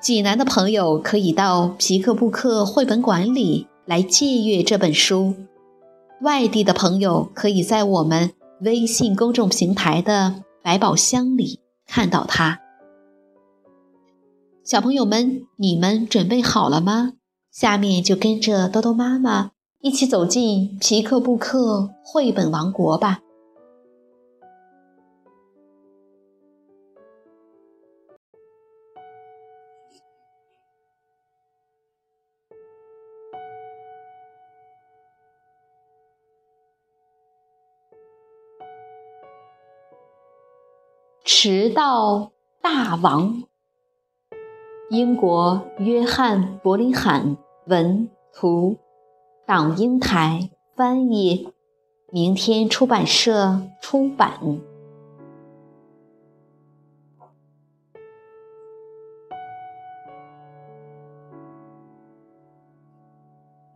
济南的朋友可以到皮克布克绘本馆里来借阅这本书，外地的朋友可以在我们微信公众平台的百宝箱里看到它。小朋友们，你们准备好了吗？下面就跟着多多妈妈一起走进皮克布克绘本王国吧。迟到大王，英国约翰·伯林罕文图，党英台翻译，明天出版社出版。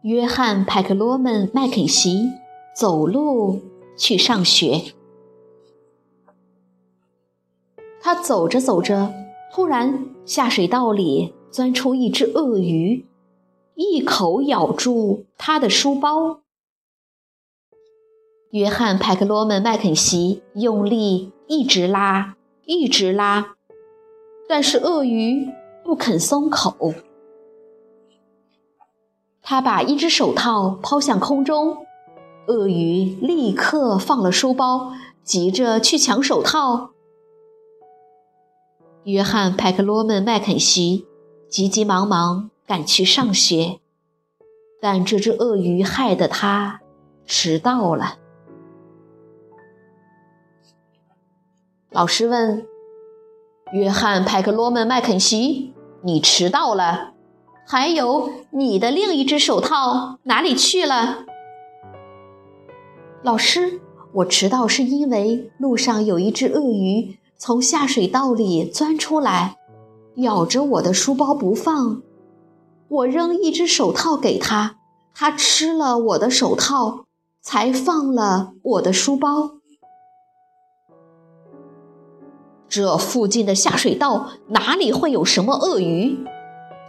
约翰·派克罗门·麦肯锡走路去上学。他走着走着，突然下水道里钻出一只鳄鱼，一口咬住他的书包。约翰·派克罗门·麦肯锡用力一直拉，一直拉，但是鳄鱼不肯松口。他把一只手套抛向空中，鳄鱼立刻放了书包，急着去抢手套。约翰·派克罗门·麦肯锡急急忙忙赶去上学，但这只鳄鱼害得他迟到了。老师问：“约翰·派克罗门·麦肯锡，你迟到了？还有你的另一只手套哪里去了？”老师，我迟到是因为路上有一只鳄鱼。从下水道里钻出来，咬着我的书包不放。我扔一只手套给他，他吃了我的手套，才放了我的书包。这附近的下水道哪里会有什么鳄鱼？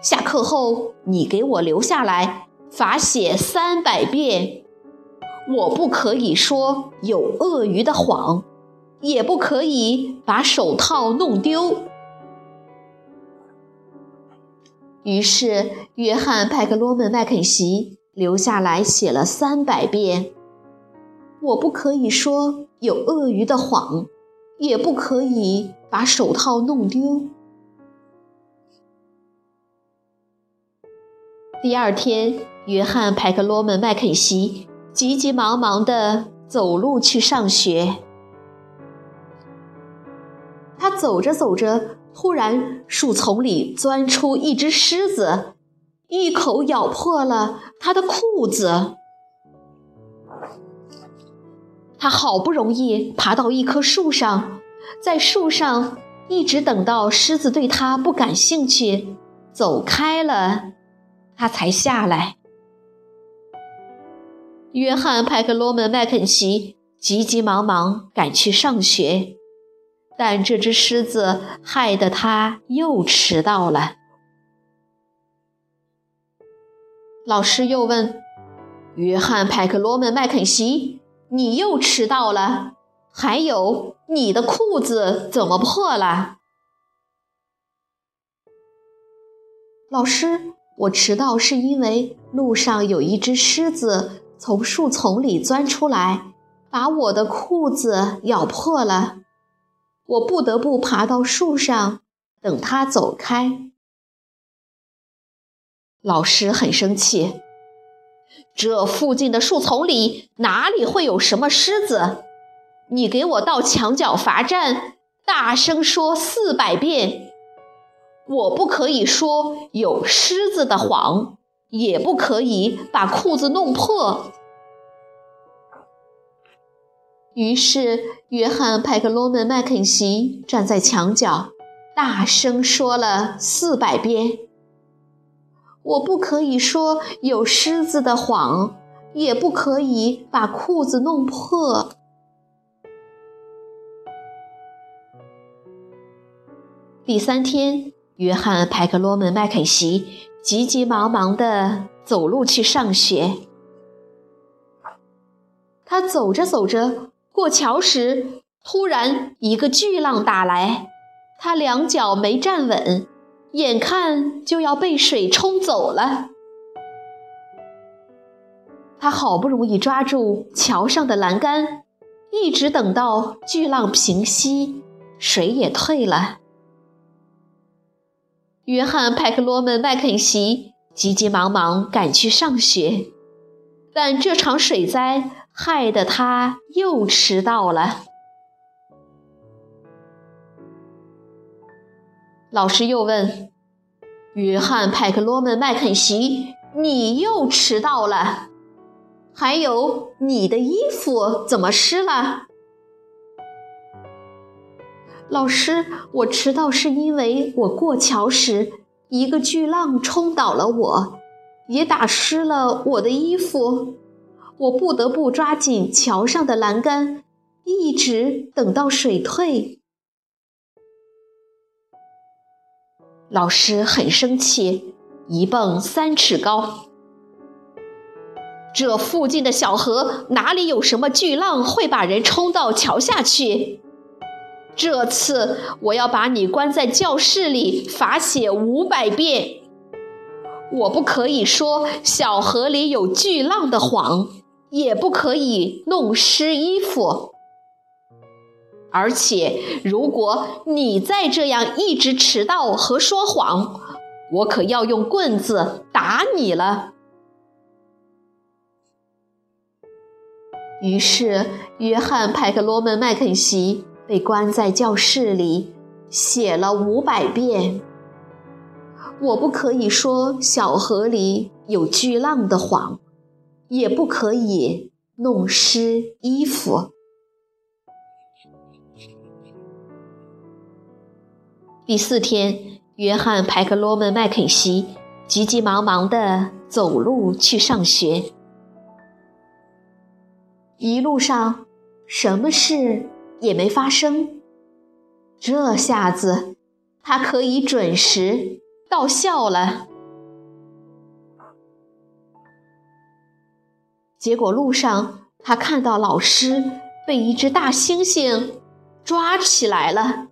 下课后你给我留下来，罚写三百遍。我不可以说有鳄鱼的谎。也不可以把手套弄丢。于是，约翰·派克罗门·麦肯锡留下来写了三百遍：“我不可以说有鳄鱼的谎，也不可以把手套弄丢。”第二天，约翰·派克罗门·麦肯锡急急忙忙地走路去上学。走着走着，突然树丛里钻出一只狮子，一口咬破了他的裤子。他好不容易爬到一棵树上，在树上一直等到狮子对他不感兴趣，走开了，他才下来。约翰·派克罗门·麦肯齐急急忙忙赶去上学。但这只狮子害得他又迟到了。老师又问：“约翰·派克罗门·麦肯锡，你又迟到了？还有，你的裤子怎么破了？”老师，我迟到是因为路上有一只狮子从树丛里钻出来，把我的裤子咬破了。我不得不爬到树上等他走开。老师很生气，这附近的树丛里哪里会有什么狮子？你给我到墙角罚站，大声说四百遍。我不可以说有狮子的谎，也不可以把裤子弄破。于是，约翰·派克罗门·麦肯锡站在墙角，大声说了四百遍：“我不可以说有狮子的谎，也不可以把裤子弄破。”第三天，约翰·派克罗门·麦肯锡急急忙忙地走路去上学。他走着走着，过桥时，突然一个巨浪打来，他两脚没站稳，眼看就要被水冲走了。他好不容易抓住桥上的栏杆，一直等到巨浪平息，水也退了。约翰·派克罗门·麦肯锡急急忙忙赶去上学，但这场水灾害得他又迟到了。老师又问：“约翰·派克罗门·麦肯锡，你又迟到了？还有你的衣服怎么湿了？”老师，我迟到是因为我过桥时，一个巨浪冲倒了我，也打湿了我的衣服，我不得不抓紧桥上的栏杆，一直等到水退。老师很生气，一蹦三尺高。这附近的小河哪里有什么巨浪会把人冲到桥下去？这次我要把你关在教室里罚写五百遍。我不可以说小河里有巨浪的谎，也不可以弄湿衣服。而且，如果你再这样一直迟到和说谎，我可要用棍子打你了。于是，约翰·派克罗门·麦肯锡。被关在教室里，写了五百遍。我不可以说小河里有巨浪的谎，也不可以弄湿衣服。第四天，约翰·派克罗门·麦肯锡急急忙忙地走路去上学。一路上，什么事？也没发生。这下子，他可以准时到校了。结果路上，他看到老师被一只大猩猩抓起来了。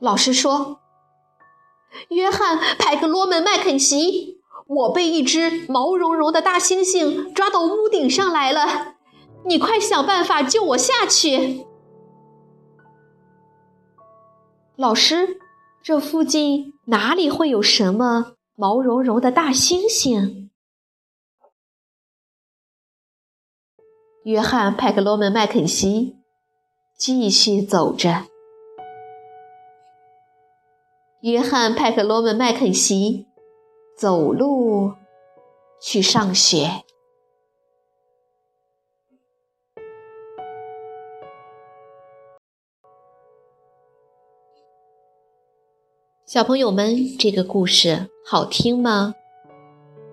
老师说：“约翰·派克罗门·麦肯锡，我被一只毛茸茸的大猩猩抓到屋顶上来了。”你快想办法救我下去，老师。这附近哪里会有什么毛茸茸的大猩猩？约翰·派克罗门·麦肯锡继续走着。约翰·派克罗门·麦肯锡走路去上学。小朋友们，这个故事好听吗？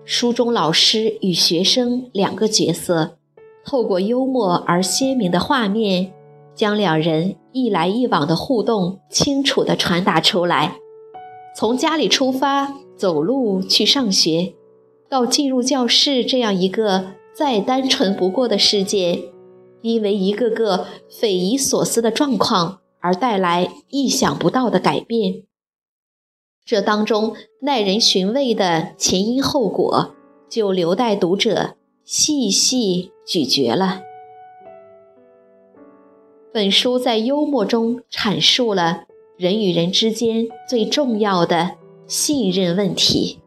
书中老师与学生两个角色，透过幽默而鲜明的画面，将两人一来一往的互动清楚地传达出来。从家里出发，走路去上学，到进入教室这样一个再单纯不过的世界，因为一个个匪夷所思的状况而带来意想不到的改变。这当中耐人寻味的前因后果，就留待读者细细咀嚼了。本书在幽默中阐述了人与人之间最重要的信任问题。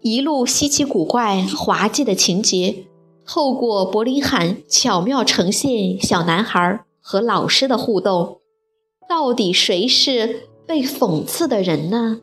一路稀奇古怪、滑稽的情节，透过柏林罕巧妙呈现小男孩和老师的互动。到底谁是被讽刺的人呢？